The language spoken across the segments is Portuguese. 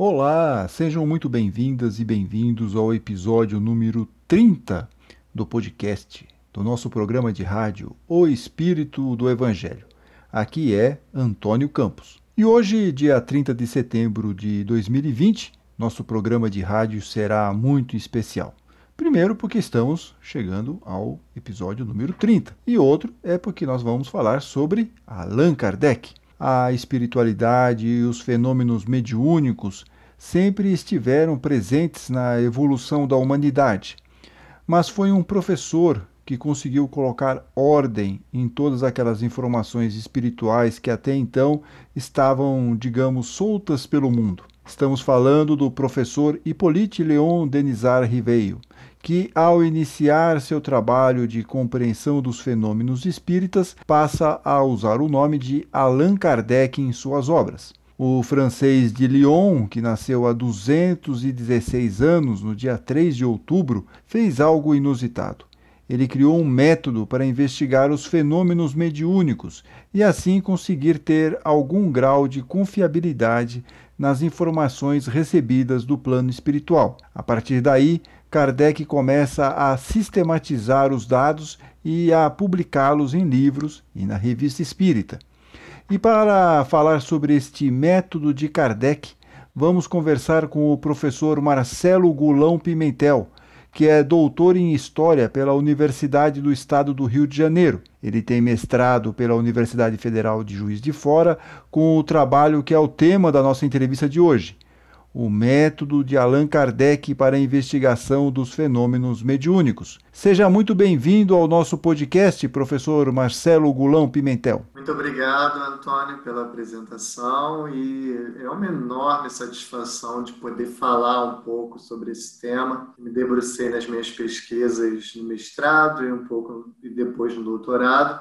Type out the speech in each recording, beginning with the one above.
Olá, sejam muito bem-vindas e bem-vindos ao episódio número 30 do podcast do nosso programa de rádio O Espírito do Evangelho. Aqui é Antônio Campos. E hoje, dia 30 de setembro de 2020, nosso programa de rádio será muito especial. Primeiro, porque estamos chegando ao episódio número 30, e outro é porque nós vamos falar sobre Allan Kardec a espiritualidade e os fenômenos mediúnicos sempre estiveram presentes na evolução da humanidade. Mas foi um professor que conseguiu colocar ordem em todas aquelas informações espirituais que até então estavam, digamos, soltas pelo mundo. Estamos falando do professor Hippolyte Leon Denisard Riveio, que, ao iniciar seu trabalho de compreensão dos fenômenos espíritas, passa a usar o nome de Allan Kardec em suas obras. O francês de Lyon, que nasceu há 216 anos, no dia 3 de outubro, fez algo inusitado. Ele criou um método para investigar os fenômenos mediúnicos e assim conseguir ter algum grau de confiabilidade nas informações recebidas do plano espiritual. A partir daí, Kardec começa a sistematizar os dados e a publicá-los em livros e na Revista Espírita. E para falar sobre este método de Kardec, vamos conversar com o professor Marcelo Gulão Pimentel, que é doutor em História pela Universidade do Estado do Rio de Janeiro. Ele tem mestrado pela Universidade Federal de Juiz de Fora, com o trabalho que é o tema da nossa entrevista de hoje o método de Allan Kardec para a investigação dos fenômenos mediúnicos. Seja muito bem-vindo ao nosso podcast, professor Marcelo Gulão Pimentel. Muito obrigado, Antônio, pela apresentação e é uma enorme satisfação de poder falar um pouco sobre esse tema. Me debrucei nas minhas pesquisas no mestrado e um pouco e depois no doutorado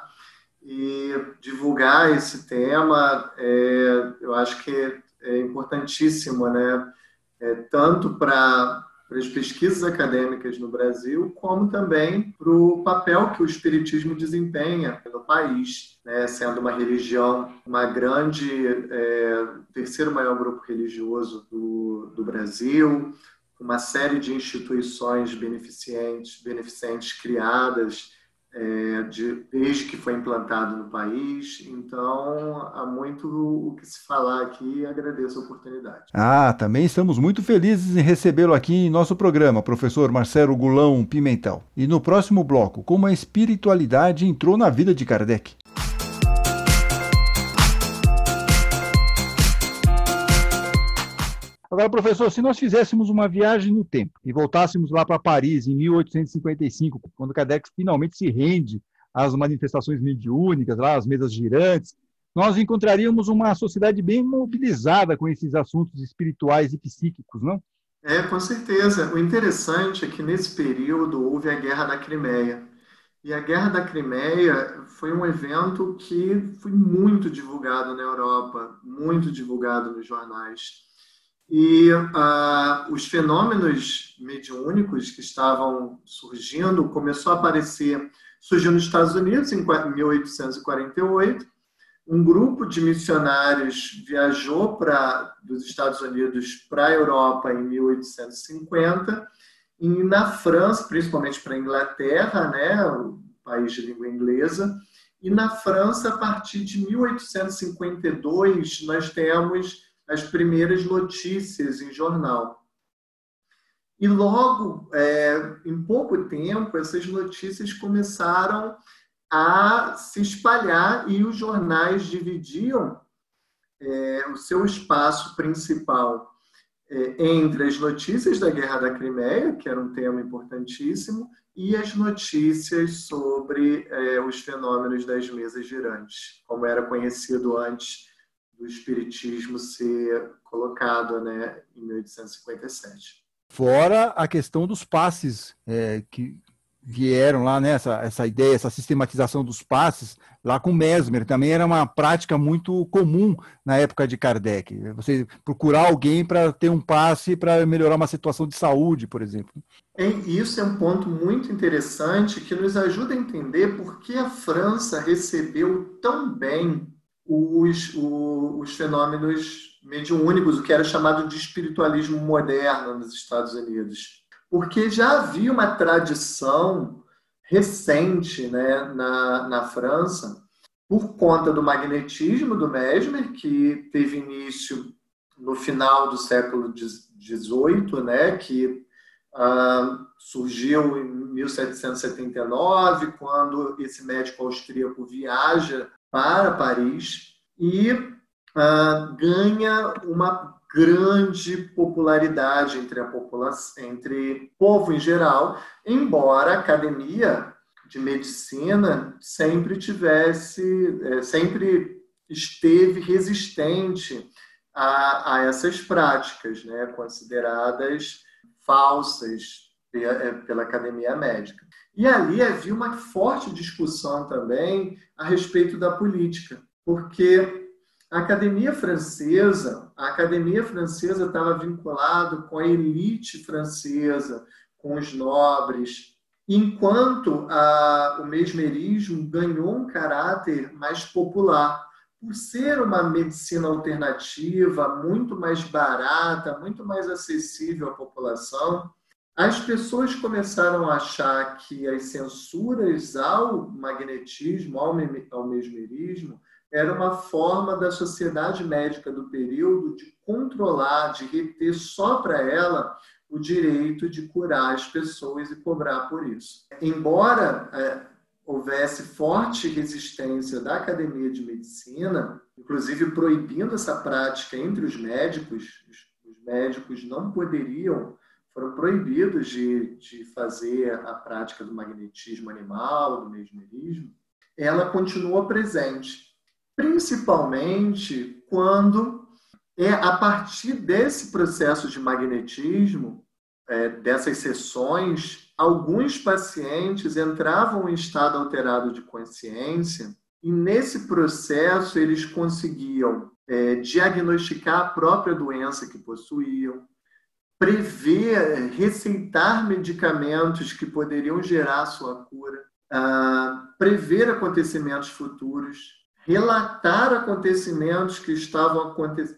e divulgar esse tema, é, eu acho que é importantíssimo, né? É, tanto para as pesquisas acadêmicas no Brasil, como também para o papel que o Espiritismo desempenha no país, né? sendo uma religião, uma grande, é, terceiro maior grupo religioso do, do Brasil, uma série de instituições beneficentes, beneficentes criadas é, de, desde que foi implantado no país. Então, há muito o que se falar aqui e agradeço a oportunidade. Ah, também estamos muito felizes em recebê-lo aqui em nosso programa, professor Marcelo Gulão Pimentel. E no próximo bloco, como a espiritualidade entrou na vida de Kardec. Agora, professor, se nós fizéssemos uma viagem no tempo e voltássemos lá para Paris em 1855, quando Kardec finalmente se rende às manifestações mediúnicas, lá, às mesas girantes, nós encontraríamos uma sociedade bem mobilizada com esses assuntos espirituais e psíquicos, não? É, com certeza. O interessante é que nesse período houve a Guerra da Crimeia. E a Guerra da Crimeia foi um evento que foi muito divulgado na Europa, muito divulgado nos jornais. E uh, os fenômenos mediúnicos que estavam surgindo começou a aparecer, surgiu nos Estados Unidos em 1848. Um grupo de missionários viajou para dos Estados Unidos para a Europa em 1850 e na França, principalmente para a Inglaterra, né, o país de língua inglesa, e na França a partir de 1852 nós temos as primeiras notícias em jornal. E logo, é, em pouco tempo, essas notícias começaram a se espalhar e os jornais dividiam é, o seu espaço principal é, entre as notícias da Guerra da Crimeia, que era um tema importantíssimo, e as notícias sobre é, os fenômenos das mesas girantes, como era conhecido antes do espiritismo ser colocado né, em 1857. Fora a questão dos passes é, que vieram lá, né, essa, essa ideia, essa sistematização dos passes, lá com Mesmer, também era uma prática muito comum na época de Kardec. Você procurar alguém para ter um passe para melhorar uma situação de saúde, por exemplo. isso é um ponto muito interessante que nos ajuda a entender por que a França recebeu tão bem os, os fenômenos mediúnicos, o que era chamado de espiritualismo moderno nos Estados Unidos. Porque já havia uma tradição recente né, na, na França, por conta do magnetismo do Mesmer, que teve início no final do século XVIII, né, que ah, surgiu em 1779, quando esse médico austríaco viaja para Paris e uh, ganha uma grande popularidade entre a população, entre povo em geral, embora a academia de medicina sempre tivesse, é, sempre esteve resistente a, a essas práticas, né, consideradas falsas pela academia médica. E ali havia uma forte discussão também a respeito da política, porque a academia francesa, a academia francesa estava vinculado com a elite francesa, com os nobres, enquanto a, o mesmerismo ganhou um caráter mais popular, por ser uma medicina alternativa, muito mais barata, muito mais acessível à população, as pessoas começaram a achar que as censuras ao magnetismo, ao, mesmerismo, era uma forma da sociedade médica do período de controlar, de reter só para ela o direito de curar as pessoas e cobrar por isso. Embora é, houvesse forte resistência da academia de medicina, inclusive proibindo essa prática entre os médicos, os médicos não poderiam foram proibidos de, de fazer a prática do magnetismo animal, do mesmerismo, ela continua presente, principalmente quando é a partir desse processo de magnetismo, é, dessas sessões, alguns pacientes entravam em estado alterado de consciência e nesse processo eles conseguiam é, diagnosticar a própria doença que possuíam, prever, receitar medicamentos que poderiam gerar sua cura, uh, prever acontecimentos futuros, relatar acontecimentos que estavam,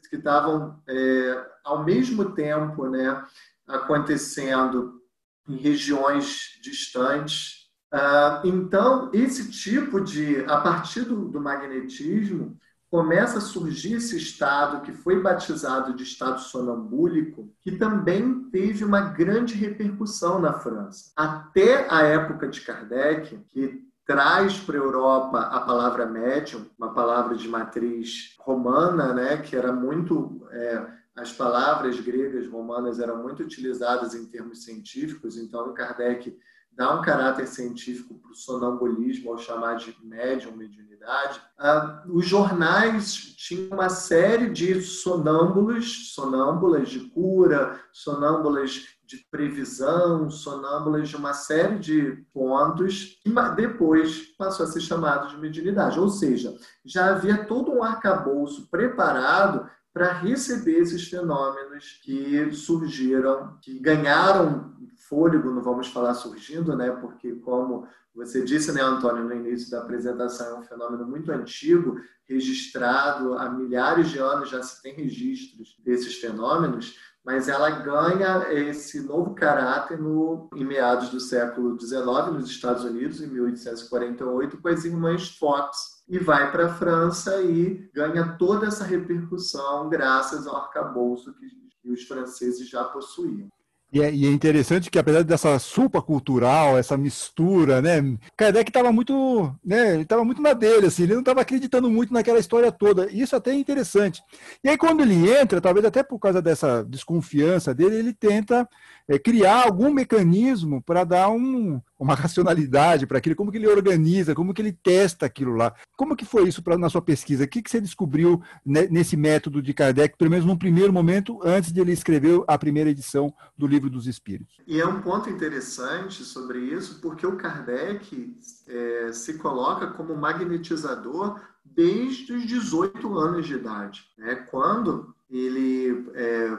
que estavam é, ao mesmo tempo né, acontecendo em regiões distantes. Uh, então, esse tipo de, a partir do, do magnetismo, começa a surgir esse estado que foi batizado de estado sonambúlico, que também teve uma grande repercussão na França. Até a época de Kardec, que traz para a Europa a palavra médium, uma palavra de matriz romana, né, que era muito é, as palavras gregas romanas eram muito utilizadas em termos científicos, então Kardec dá um caráter científico para o sonambulismo, ao chamar de médium, mediunidade. Ah, os jornais tinham uma série de sonâmbulos, sonâmbulas de cura, sonâmbulas de previsão, sonâmbulas de uma série de pontos, que depois passou a ser chamado de mediunidade. Ou seja, já havia todo um arcabouço preparado para receber esses fenômenos que surgiram, que ganharam fôlego, não vamos falar surgindo, né? Porque como você disse, né, Antônio, no início da apresentação, é um fenômeno muito antigo, registrado há milhares de anos, já se tem registros desses fenômenos, mas ela ganha esse novo caráter no, em meados do século XIX, nos Estados Unidos, em 1848, com as irmãs Fox, e vai para a França e ganha toda essa repercussão graças ao arcabouço que, os franceses já possuíam. E é, e é, interessante que, apesar dessa sopa cultural, essa mistura, né? Kardec estava muito, né? Ele estava muito na dele, assim, ele não estava acreditando muito naquela história toda. Isso até é interessante. E aí, quando ele entra, talvez até por causa dessa desconfiança dele, ele tenta é, criar algum mecanismo para dar um, uma racionalidade para aquilo, como que ele organiza, como que ele testa aquilo lá. Como que foi isso pra, na sua pesquisa? O que, que você descobriu nesse método de Kardec, pelo menos num primeiro momento, antes de ele escrever a primeira edição do Livro dos Espíritos? E é um ponto interessante sobre isso, porque o Kardec é, se coloca como magnetizador desde os 18 anos de idade. Né? Quando ele é,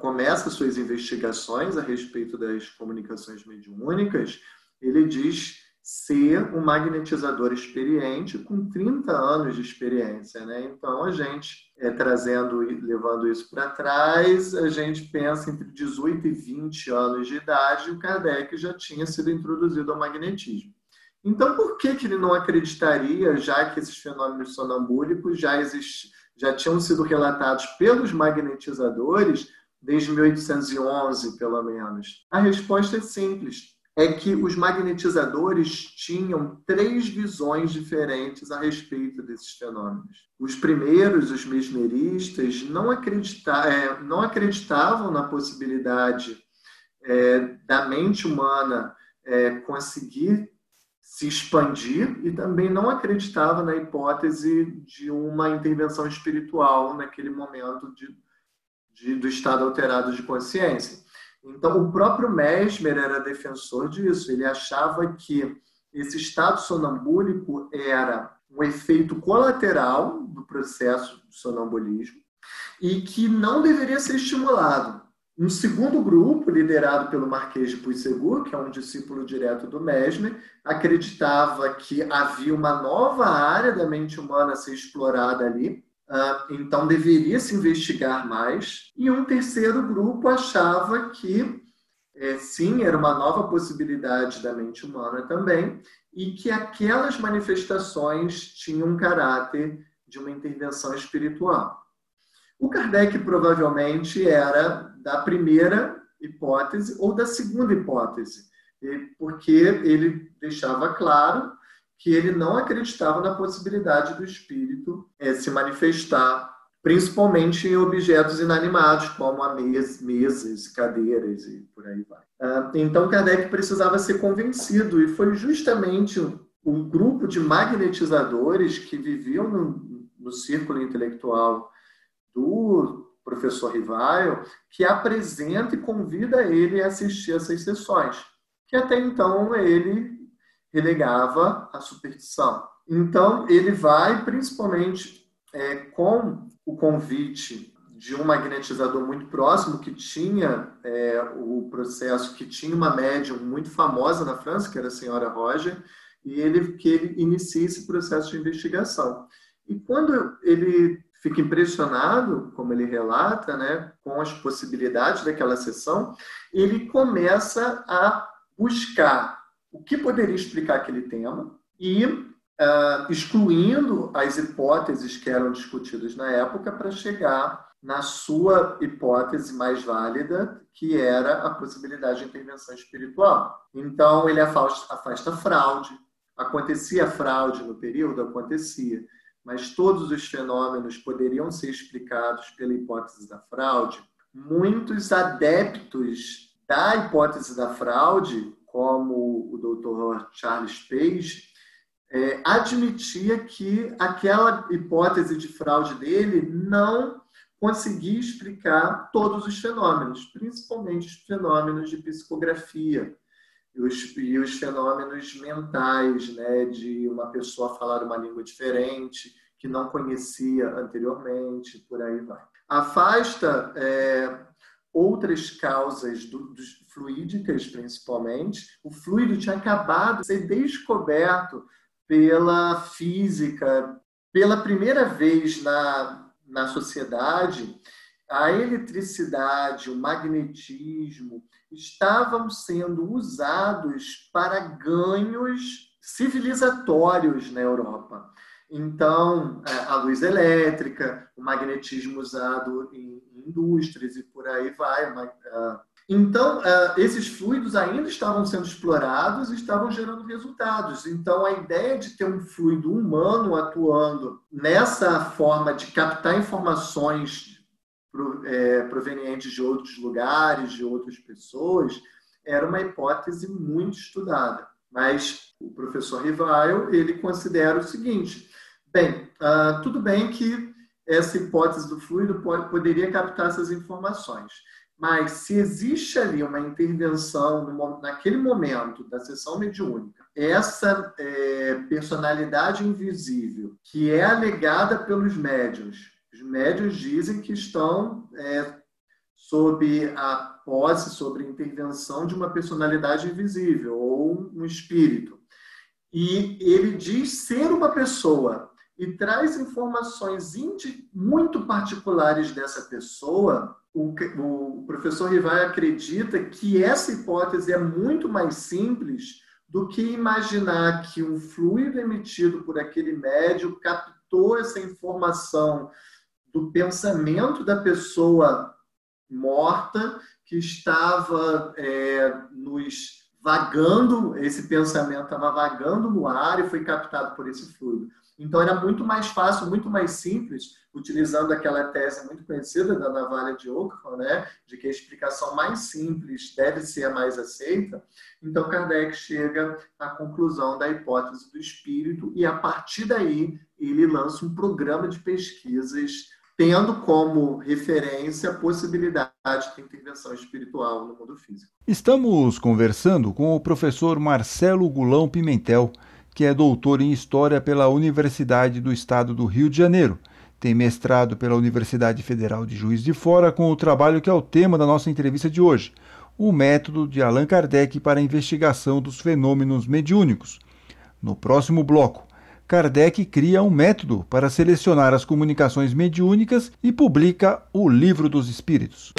começa suas investigações a respeito das comunicações mediúnicas, ele diz ser um magnetizador experiente com 30 anos de experiência. Né? Então, a gente, é, trazendo, levando isso para trás, a gente pensa entre 18 e 20 anos de idade, o Kardec já tinha sido introduzido ao magnetismo. Então, por que, que ele não acreditaria, já que esses fenômenos sonambúlicos já, exist, já tinham sido relatados pelos magnetizadores desde 1811, pelo menos? A resposta é simples é que os magnetizadores tinham três visões diferentes a respeito desses fenômenos. Os primeiros, os mesmeristas, não, acredita é, não acreditavam na possibilidade é, da mente humana é, conseguir se expandir e também não acreditavam na hipótese de uma intervenção espiritual naquele momento de, de, do estado alterado de consciência. Então, o próprio Mesmer era defensor disso. Ele achava que esse estado sonambúlico era um efeito colateral do processo do sonambulismo e que não deveria ser estimulado. Um segundo grupo, liderado pelo Marquês de Puysegur, que é um discípulo direto do Mesmer, acreditava que havia uma nova área da mente humana a ser explorada ali, então deveria se investigar mais. E um terceiro grupo achava que é, sim, era uma nova possibilidade da mente humana também, e que aquelas manifestações tinham um caráter de uma intervenção espiritual. O Kardec provavelmente era da primeira hipótese ou da segunda hipótese, porque ele deixava claro que ele não acreditava na possibilidade do espírito é, se manifestar, principalmente em objetos inanimados, como a mes mesas, cadeiras e por aí vai. Ah, então, Kardec precisava ser convencido, e foi justamente um grupo de magnetizadores que viviam no, no círculo intelectual do professor Rivaio que apresenta e convida ele a assistir essas sessões, que até então ele relegava a superstição. Então, ele vai, principalmente é, com o convite de um magnetizador muito próximo, que tinha é, o processo, que tinha uma médium muito famosa na França, que era a senhora Roger, e ele que ele inicia esse processo de investigação. E quando ele fica impressionado, como ele relata, né, com as possibilidades daquela sessão, ele começa a buscar o que poderia explicar aquele tema e uh, excluindo as hipóteses que eram discutidas na época para chegar na sua hipótese mais válida, que era a possibilidade de intervenção espiritual. Então, ele afasta, afasta fraude. Acontecia fraude no período? Acontecia. Mas todos os fenômenos poderiam ser explicados pela hipótese da fraude. Muitos adeptos da hipótese da fraude como o doutor Charles Page, é, admitia que aquela hipótese de fraude dele não conseguia explicar todos os fenômenos, principalmente os fenômenos de psicografia e os, e os fenômenos mentais, né, de uma pessoa falar uma língua diferente, que não conhecia anteriormente, por aí vai. Afasta é, outras causas do, dos fluídicas, principalmente. O fluido tinha acabado de ser descoberto pela física. Pela primeira vez na, na sociedade, a eletricidade, o magnetismo estavam sendo usados para ganhos civilizatórios na Europa. Então, é, a luz elétrica, o magnetismo usado em indústrias e por aí vai. Então, esses fluidos ainda estavam sendo explorados e estavam gerando resultados. Então, a ideia de ter um fluido humano atuando nessa forma de captar informações é, provenientes de outros lugares, de outras pessoas, era uma hipótese muito estudada. Mas o professor Rivail, ele considera o seguinte, Bem, uh, tudo bem que essa hipótese do fluido pode, poderia captar essas informações, mas se existe ali uma intervenção no, naquele momento da sessão mediúnica, essa é, personalidade invisível que é alegada pelos médios, os médios dizem que estão é, sob a posse, sobre a intervenção de uma personalidade invisível ou um espírito. E ele diz ser uma pessoa e traz informações muito particulares dessa pessoa, o, o professor Rivai acredita que essa hipótese é muito mais simples do que imaginar que um fluido emitido por aquele médium captou essa informação do pensamento da pessoa morta que estava é, nos vagando, esse pensamento estava vagando no ar e foi captado por esse fluido. Então era muito mais fácil, muito mais simples, utilizando aquela tese muito conhecida da navalha de Ockham, né, de que a explicação mais simples deve ser a mais aceita. Então Kardec chega à conclusão da hipótese do espírito e a partir daí ele lança um programa de pesquisas tendo como referência a possibilidade de intervenção espiritual no mundo físico. Estamos conversando com o professor Marcelo Gulão Pimentel que é doutor em História pela Universidade do Estado do Rio de Janeiro. Tem mestrado pela Universidade Federal de Juiz de Fora com o trabalho que é o tema da nossa entrevista de hoje, o método de Allan Kardec para a investigação dos fenômenos mediúnicos. No próximo bloco, Kardec cria um método para selecionar as comunicações mediúnicas e publica o Livro dos Espíritos.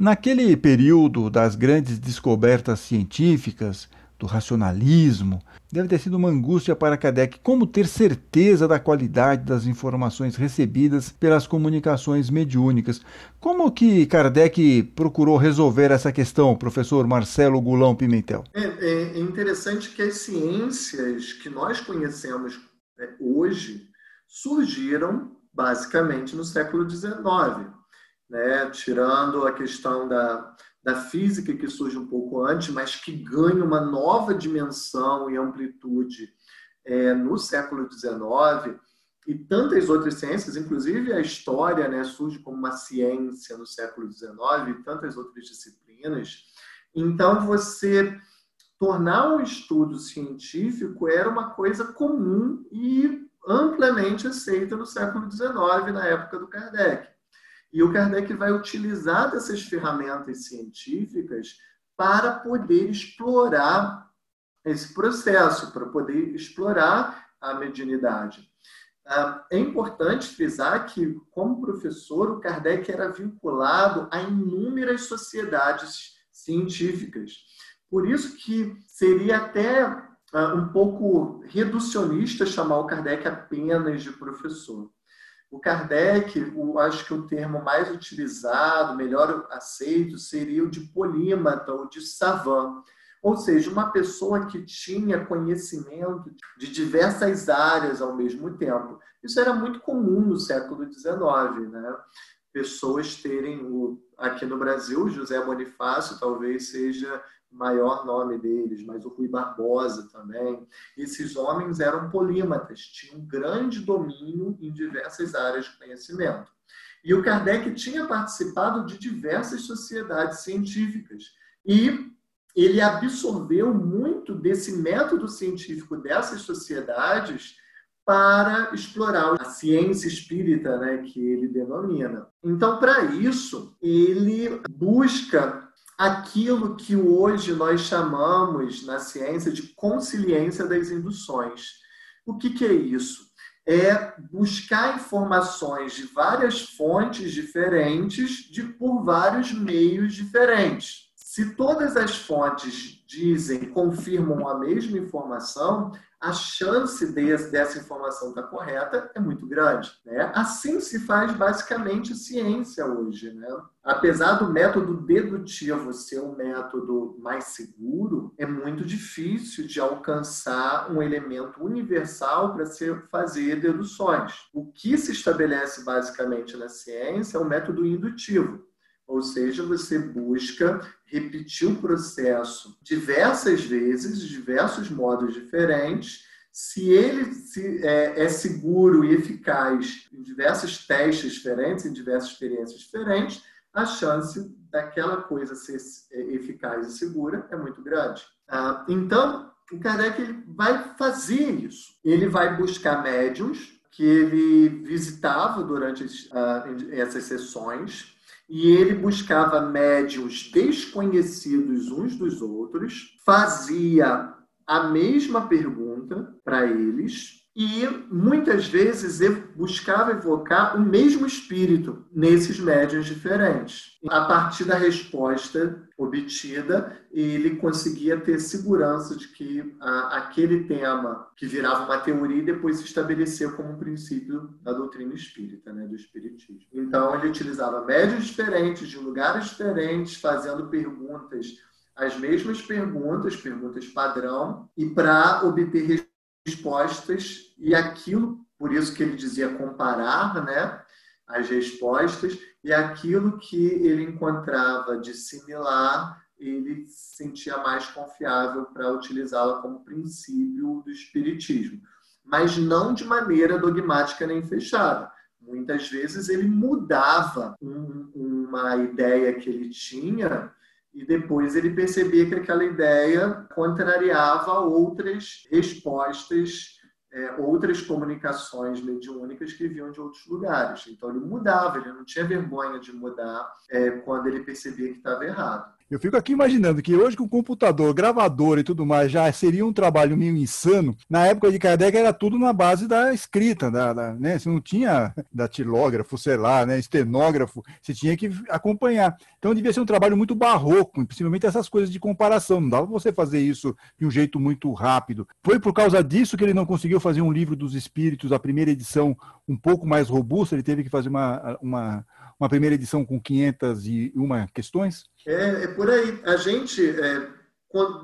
Naquele período das grandes descobertas científicas, do racionalismo, deve ter sido uma angústia para Kardec como ter certeza da qualidade das informações recebidas pelas comunicações mediúnicas. Como que Kardec procurou resolver essa questão, professor Marcelo Gulão Pimentel? É, é interessante que as ciências que nós conhecemos é, hoje surgiram basicamente no século XIX né? tirando a questão da, da física, que surge um pouco antes, mas que ganha uma nova dimensão e amplitude é, no século XIX, e tantas outras ciências, inclusive a história né, surge como uma ciência no século XIX, e tantas outras disciplinas. Então, você tornar um estudo científico era uma coisa comum e amplamente aceita no século XIX, na época do Kardec. E o Kardec vai utilizar dessas ferramentas científicas para poder explorar esse processo, para poder explorar a mediunidade. Ah, é importante frisar que, como professor, o Kardec era vinculado a inúmeras sociedades científicas. Por isso que seria até ah, um pouco reducionista chamar o Kardec apenas de professor. O Kardec, o, acho que o termo mais utilizado, melhor aceito, seria o de polímata ou de savant. Ou seja, uma pessoa que tinha conhecimento de diversas áreas ao mesmo tempo. Isso era muito comum no século XIX, né? Pessoas terem, o, aqui no Brasil, José Bonifácio talvez seja maior nome deles, mas o Rui Barbosa também. Esses homens eram polímatas, tinham grande domínio em diversas áreas de conhecimento. E o Kardec tinha participado de diversas sociedades científicas. E ele absorveu muito desse método científico dessas sociedades para explorar a ciência espírita, né, que ele denomina. Então, para isso, ele busca aquilo que hoje nós chamamos na ciência de consciência das induções. O que, que é isso? É buscar informações de várias fontes diferentes, de por vários meios diferentes. Se todas as fontes dizem, confirmam a mesma informação, a chance de, dessa informação estar correta é muito grande. Né? Assim se faz basicamente ciência hoje. Né? Apesar do método dedutivo ser um método mais seguro, é muito difícil de alcançar um elemento universal para se fazer deduções. O que se estabelece basicamente na ciência é o método indutivo. Ou seja, você busca repetir o processo diversas vezes, diversos modos diferentes. Se ele se, é, é, seguro e eficaz em diversos testes diferentes, em diversas experiências diferentes, a chance daquela coisa ser é, eficaz e segura é muito grande. Ah, então, o Kardec vai fazer isso. Ele vai buscar médiums que ele visitava durante ah, essas sessões e ele buscava médios desconhecidos uns dos outros, fazia a mesma pergunta para eles e muitas vezes buscava evocar o mesmo espírito nesses médiums diferentes. A partir da resposta obtida, ele conseguia ter segurança de que a, aquele tema que virava uma teoria depois se estabeleceu como um princípio da doutrina espírita, né, do espiritismo. Então ele utilizava médiums diferentes, de lugares diferentes, fazendo perguntas as mesmas perguntas, perguntas padrão, e para obter respostas e aquilo, por isso que ele dizia comparar, né, as respostas e aquilo que ele encontrava de similar, ele se sentia mais confiável para utilizá-la como princípio do espiritismo, mas não de maneira dogmática nem fechada. Muitas vezes ele mudava um, uma ideia que ele tinha e depois ele percebia que aquela ideia contrariava outras respostas, é, outras comunicações mediúnicas que vinham de outros lugares. Então ele mudava, ele não tinha vergonha de mudar é, quando ele percebia que estava errado. Eu fico aqui imaginando que hoje com computador, gravador e tudo mais já seria um trabalho meio insano. Na época de Kardec era tudo na base da escrita, da, da né? Você não tinha datilógrafo, sei lá, né? estenógrafo, você tinha que acompanhar. Então devia ser um trabalho muito barroco, principalmente essas coisas de comparação. Não dava você fazer isso de um jeito muito rápido. Foi por causa disso que ele não conseguiu fazer um livro dos espíritos, a primeira edição um pouco mais robusta, ele teve que fazer uma, uma uma primeira edição com 501 questões? É, é por aí. A gente, é,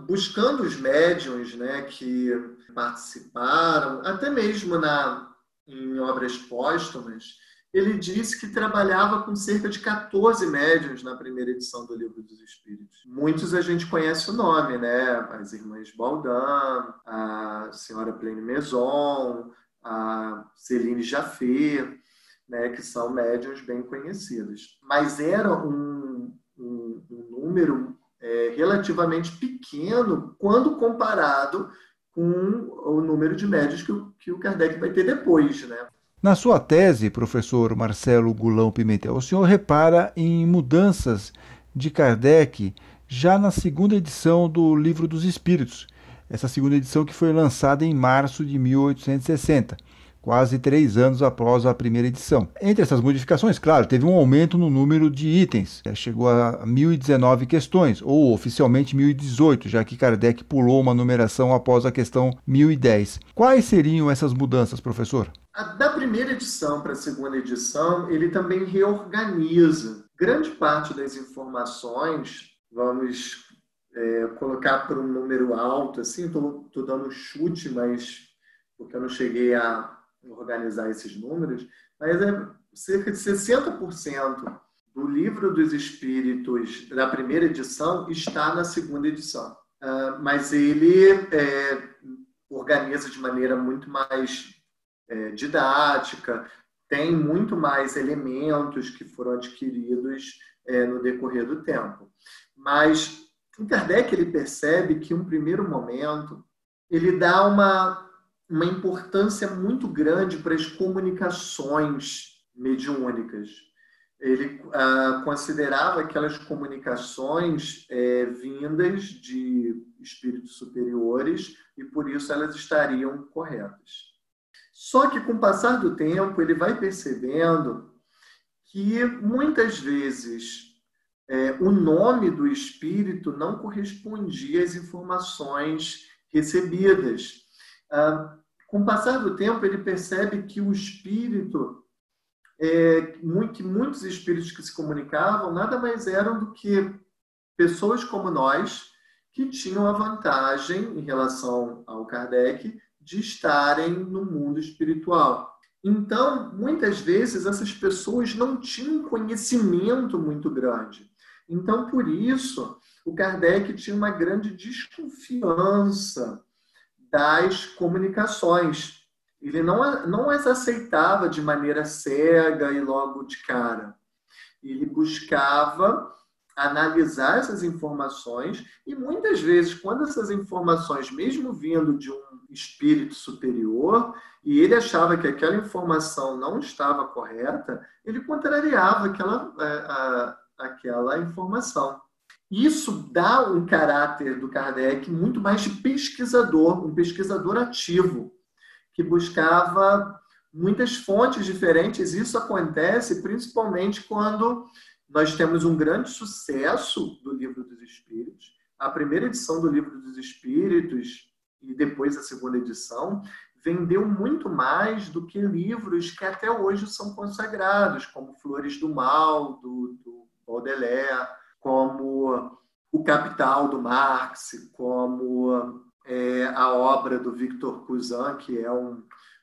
buscando os médiums né, que participaram, até mesmo na, em obras póstumas, ele disse que trabalhava com cerca de 14 médiums na primeira edição do Livro dos Espíritos. Muitos a gente conhece o nome, né? As irmãs Baldan, a senhora Plene Maison, a Celine Jaffé né, que são médiums bem conhecidos. Mas era um, um, um número é, relativamente pequeno quando comparado com o número de médios que o, que o Kardec vai ter depois. Né? Na sua tese, professor Marcelo Gulão Pimentel, o senhor repara em mudanças de Kardec já na segunda edição do Livro dos Espíritos, essa segunda edição que foi lançada em março de 1860 quase três anos após a primeira edição. Entre essas modificações, claro, teve um aumento no número de itens, chegou a 1.019 questões, ou oficialmente 1.018, já que Kardec pulou uma numeração após a questão 1010. Quais seriam essas mudanças, professor? Da primeira edição para a segunda edição, ele também reorganiza grande parte das informações, vamos é, colocar por um número alto, assim, estou dando um chute, mas porque eu não cheguei a organizar esses números, mas é cerca de 60% do livro dos Espíritos da primeira edição está na segunda edição. Uh, mas ele é, organiza de maneira muito mais é, didática, tem muito mais elementos que foram adquiridos é, no decorrer do tempo. Mas Kardec ele percebe que, um primeiro momento, ele dá uma uma importância muito grande para as comunicações mediúnicas. Ele ah, considerava aquelas comunicações é, vindas de espíritos superiores e por isso elas estariam corretas. Só que com o passar do tempo ele vai percebendo que muitas vezes é, o nome do espírito não correspondia às informações recebidas ah, com o passar do tempo, ele percebe que o espírito, é, que muitos espíritos que se comunicavam, nada mais eram do que pessoas como nós, que tinham a vantagem, em relação ao Kardec, de estarem no mundo espiritual. Então, muitas vezes, essas pessoas não tinham conhecimento muito grande. Então, por isso, o Kardec tinha uma grande desconfiança das comunicações. Ele não, não as aceitava de maneira cega e logo de cara. Ele buscava analisar essas informações e muitas vezes, quando essas informações, mesmo vindo de um espírito superior e ele achava que aquela informação não estava correta, ele contrariava aquela, a, a, aquela informação. Isso dá um caráter do Kardec muito mais de pesquisador, um pesquisador ativo, que buscava muitas fontes diferentes. Isso acontece principalmente quando nós temos um grande sucesso do Livro dos Espíritos. A primeira edição do Livro dos Espíritos e depois a segunda edição vendeu muito mais do que livros que até hoje são consagrados, como Flores do Mal, do, do Baudelaire, como O Capital, do Marx, como é, a obra do Victor Cousin, que é um,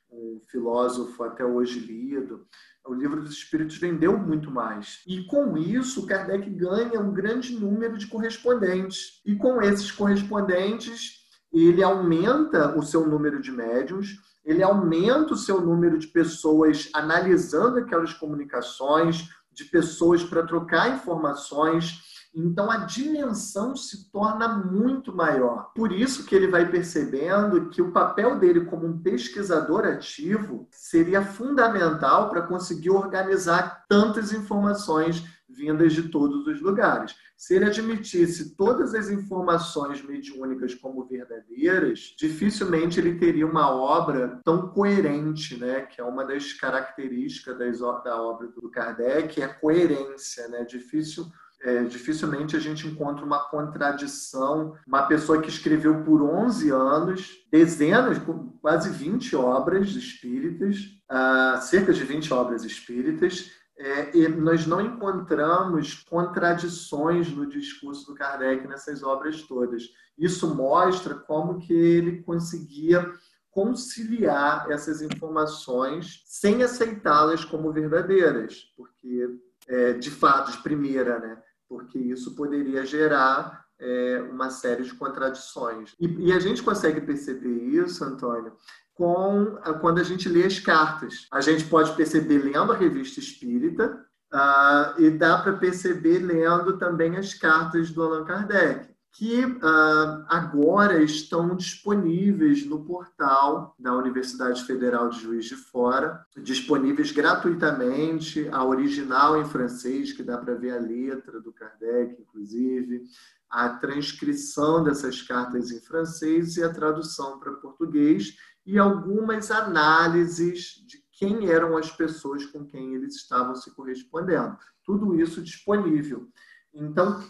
um filósofo até hoje lido. O livro dos Espíritos vendeu muito mais. E com isso, Kardec ganha um grande número de correspondentes. E com esses correspondentes, ele aumenta o seu número de médiums, ele aumenta o seu número de pessoas analisando aquelas comunicações, de pessoas para trocar informações. Então a dimensão se torna muito maior. Por isso que ele vai percebendo que o papel dele como um pesquisador ativo seria fundamental para conseguir organizar tantas informações vindas de todos os lugares. Se ele admitisse todas as informações mediúnicas como verdadeiras, dificilmente ele teria uma obra tão coerente, né? Que é uma das características das, da obra do Kardec, é a coerência, né? Difícil é, dificilmente a gente encontra uma contradição. Uma pessoa que escreveu por 11 anos, dezenas, quase 20 obras espíritas, uh, cerca de 20 obras espíritas, é, e nós não encontramos contradições no discurso do Kardec nessas obras todas. Isso mostra como que ele conseguia conciliar essas informações sem aceitá-las como verdadeiras, porque é, de fato, de primeira, né? Porque isso poderia gerar é, uma série de contradições. E, e, a gente consegue perceber isso, Antônio, com quando a gente lê as cartas. A gente pode perceber lendo a revista Espírita uh, e dá para perceber lendo também as cartas do Allan Kardec que uh, agora estão disponíveis no portal da Universidade Federal de Juiz de Fora, disponíveis gratuitamente, a original em francês, que dá para ver a letra do Kardec, inclusive, a transcrição dessas cartas em francês e a tradução para português, e algumas análises de quem eram as pessoas com quem eles estavam se correspondendo. Tudo isso disponível. Então,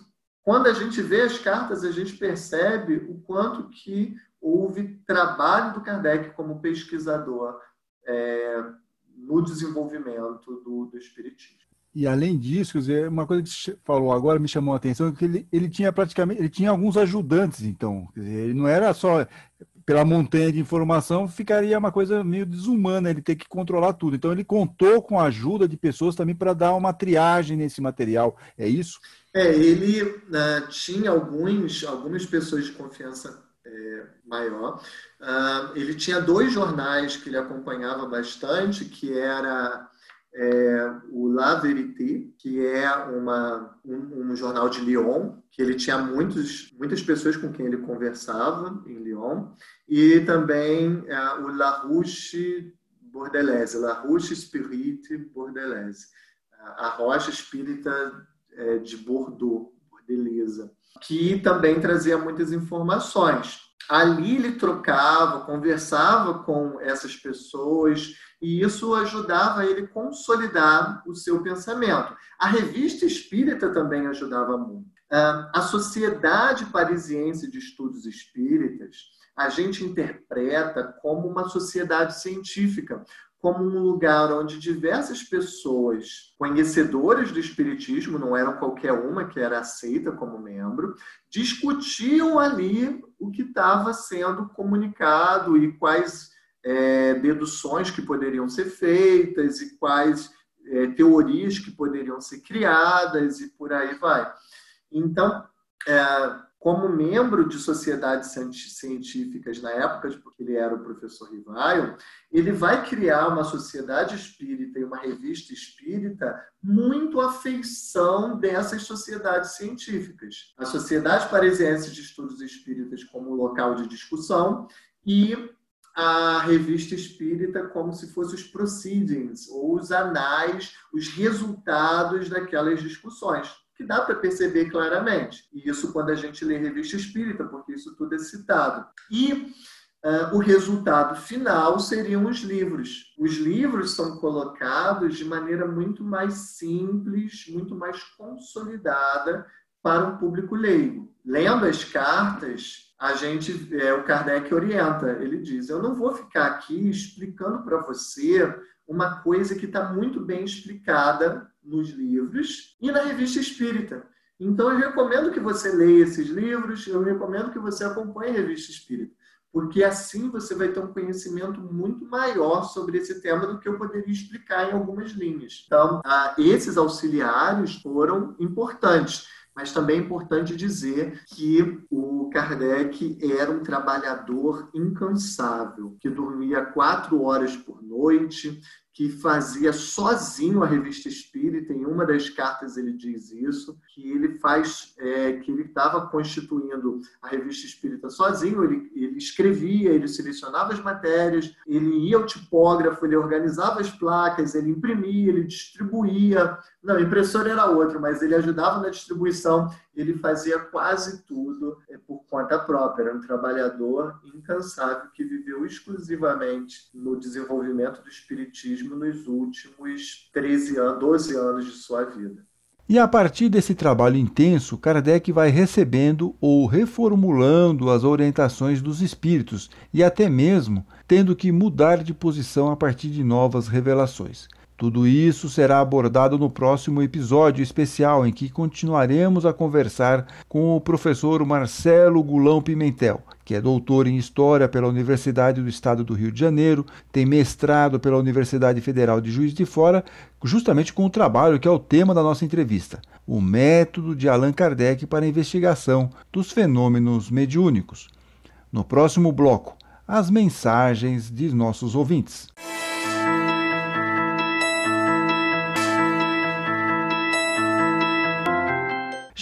quando a gente vê as cartas, a gente percebe o quanto que houve trabalho do Kardec como pesquisador é, no desenvolvimento do, do Espiritismo. E além disso, uma coisa que você falou agora me chamou a atenção que ele, ele tinha praticamente ele tinha alguns ajudantes, então dizer, ele não era só pela montanha de informação ficaria uma coisa meio desumana ele ter que controlar tudo. Então ele contou com a ajuda de pessoas também para dar uma triagem nesse material. É isso? É, ele uh, tinha alguns, algumas pessoas de confiança é, maior. Uh, ele tinha dois jornais que ele acompanhava bastante, que era é, o La Vérité, que é uma, um, um, jornal de Lyon, que ele tinha muitos, muitas pessoas com quem ele conversava em Lyon, e também é, o La Ruche Bordelaise, La Ruche Spirit Bordelaise, a rocha espírita é, de Bordeaux, Bordeleza, que também trazia muitas informações. Ali ele trocava, conversava com essas pessoas e isso ajudava ele a consolidar o seu pensamento. A revista espírita também ajudava muito. Ah, a Sociedade Parisiense de Estudos Espíritas, a gente interpreta como uma sociedade científica, como um lugar onde diversas pessoas conhecedoras do Espiritismo, não eram qualquer uma que era aceita como membro, discutiam ali o que estava sendo comunicado e quais é, deduções que poderiam ser feitas e quais é, teorias que poderiam ser criadas e por aí vai. Então, é, como membro de sociedades científicas na época, porque ele era o professor Rivaio, ele vai criar uma sociedade espírita e uma revista espírita muito à feição dessas sociedades científicas. A Sociedade Parisiense de Estudos Espíritas como local de discussão e a revista espírita como se fossem os proceedings, ou os anais, os resultados daquelas discussões, que dá para perceber claramente. E isso quando a gente lê revista espírita, porque isso tudo é citado. E Uh, o resultado final seriam os livros. Os livros são colocados de maneira muito mais simples, muito mais consolidada para um público leigo. Lendo as cartas, a gente, é, o Kardec orienta, ele diz: Eu não vou ficar aqui explicando para você uma coisa que está muito bem explicada nos livros e na revista espírita. Então, eu recomendo que você leia esses livros, eu recomendo que você acompanhe a revista espírita porque assim você vai ter um conhecimento muito maior sobre esse tema do que eu poderia explicar em algumas linhas. Então, ah, esses auxiliares foram importantes. Mas também é importante dizer que o Kardec era um trabalhador incansável, que dormia quatro horas por noite, que fazia sozinho a revista Espírita. Em uma das cartas ele diz isso, que ele faz, é, que ele estava constituindo a revista Espírita sozinho. Ele, ele escrevia, ele selecionava as matérias, ele ia ao tipógrafo, ele organizava as placas, ele imprimia, ele distribuía. Não, impressora era outro, mas ele ajudava na distribuição. Ele fazia quase tudo é, por conta própria. Era um trabalhador incansável que viveu exclusivamente no desenvolvimento do espiritismo nos últimos 13 anos, 12 anos de sua vida. E a partir desse trabalho intenso, Kardec vai recebendo ou reformulando as orientações dos espíritos e até mesmo tendo que mudar de posição a partir de novas revelações. Tudo isso será abordado no próximo episódio especial em que continuaremos a conversar com o professor Marcelo Gulão Pimentel, que é doutor em História pela Universidade do Estado do Rio de Janeiro, tem mestrado pela Universidade Federal de Juiz de Fora, justamente com o trabalho que é o tema da nossa entrevista, o método de Allan Kardec para a investigação dos fenômenos mediúnicos. No próximo bloco, as mensagens de nossos ouvintes.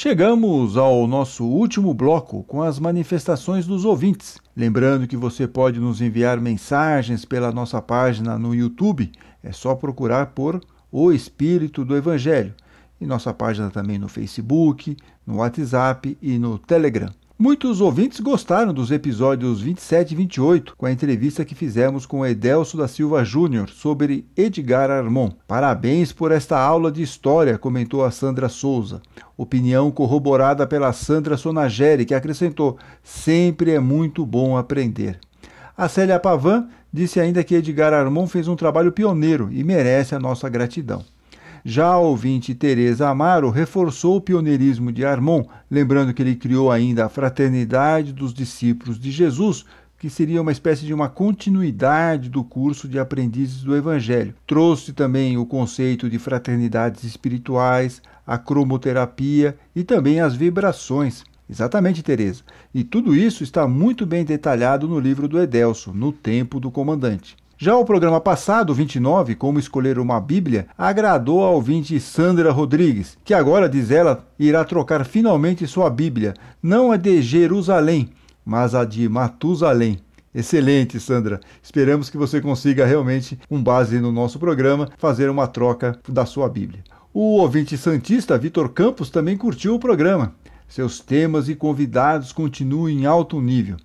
Chegamos ao nosso último bloco com as manifestações dos ouvintes. Lembrando que você pode nos enviar mensagens pela nossa página no YouTube, é só procurar por O Espírito do Evangelho. E nossa página também no Facebook, no WhatsApp e no Telegram. Muitos ouvintes gostaram dos episódios 27 e 28, com a entrevista que fizemos com Edelso da Silva Júnior sobre Edgar Armon. Parabéns por esta aula de história, comentou a Sandra Souza. Opinião corroborada pela Sandra Sonageri, que acrescentou: sempre é muito bom aprender. A Célia Pavan disse ainda que Edgar Armon fez um trabalho pioneiro e merece a nossa gratidão. Já a ouvinte Teresa Amaro reforçou o pioneirismo de Armon, lembrando que ele criou ainda a Fraternidade dos Discípulos de Jesus, que seria uma espécie de uma continuidade do curso de aprendizes do Evangelho. Trouxe também o conceito de fraternidades espirituais, a cromoterapia e também as vibrações. Exatamente, Teresa. E tudo isso está muito bem detalhado no livro do Edelso, No Tempo do Comandante. Já o programa passado, 29, Como Escolher uma Bíblia, agradou a ouvinte Sandra Rodrigues, que agora, diz ela, irá trocar finalmente sua Bíblia, não a de Jerusalém, mas a de Matusalém. Excelente, Sandra. Esperamos que você consiga realmente, com base no nosso programa, fazer uma troca da sua Bíblia. O ouvinte santista Vitor Campos também curtiu o programa. Seus temas e convidados continuam em alto nível.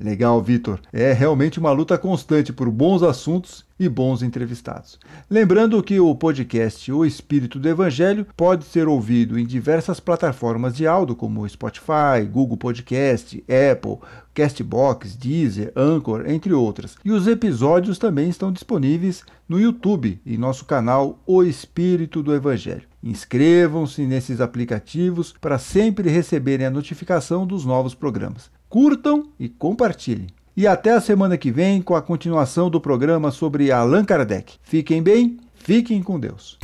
Legal, Vitor. É realmente uma luta constante por bons assuntos e bons entrevistados. Lembrando que o podcast O Espírito do Evangelho pode ser ouvido em diversas plataformas de áudio, como Spotify, Google Podcast, Apple, Castbox, Deezer, Anchor, entre outras. E os episódios também estão disponíveis no YouTube, em nosso canal O Espírito do Evangelho. Inscrevam-se nesses aplicativos para sempre receberem a notificação dos novos programas curtam e compartilhem. E até a semana que vem com a continuação do programa sobre Allan Kardec. Fiquem bem, fiquem com Deus.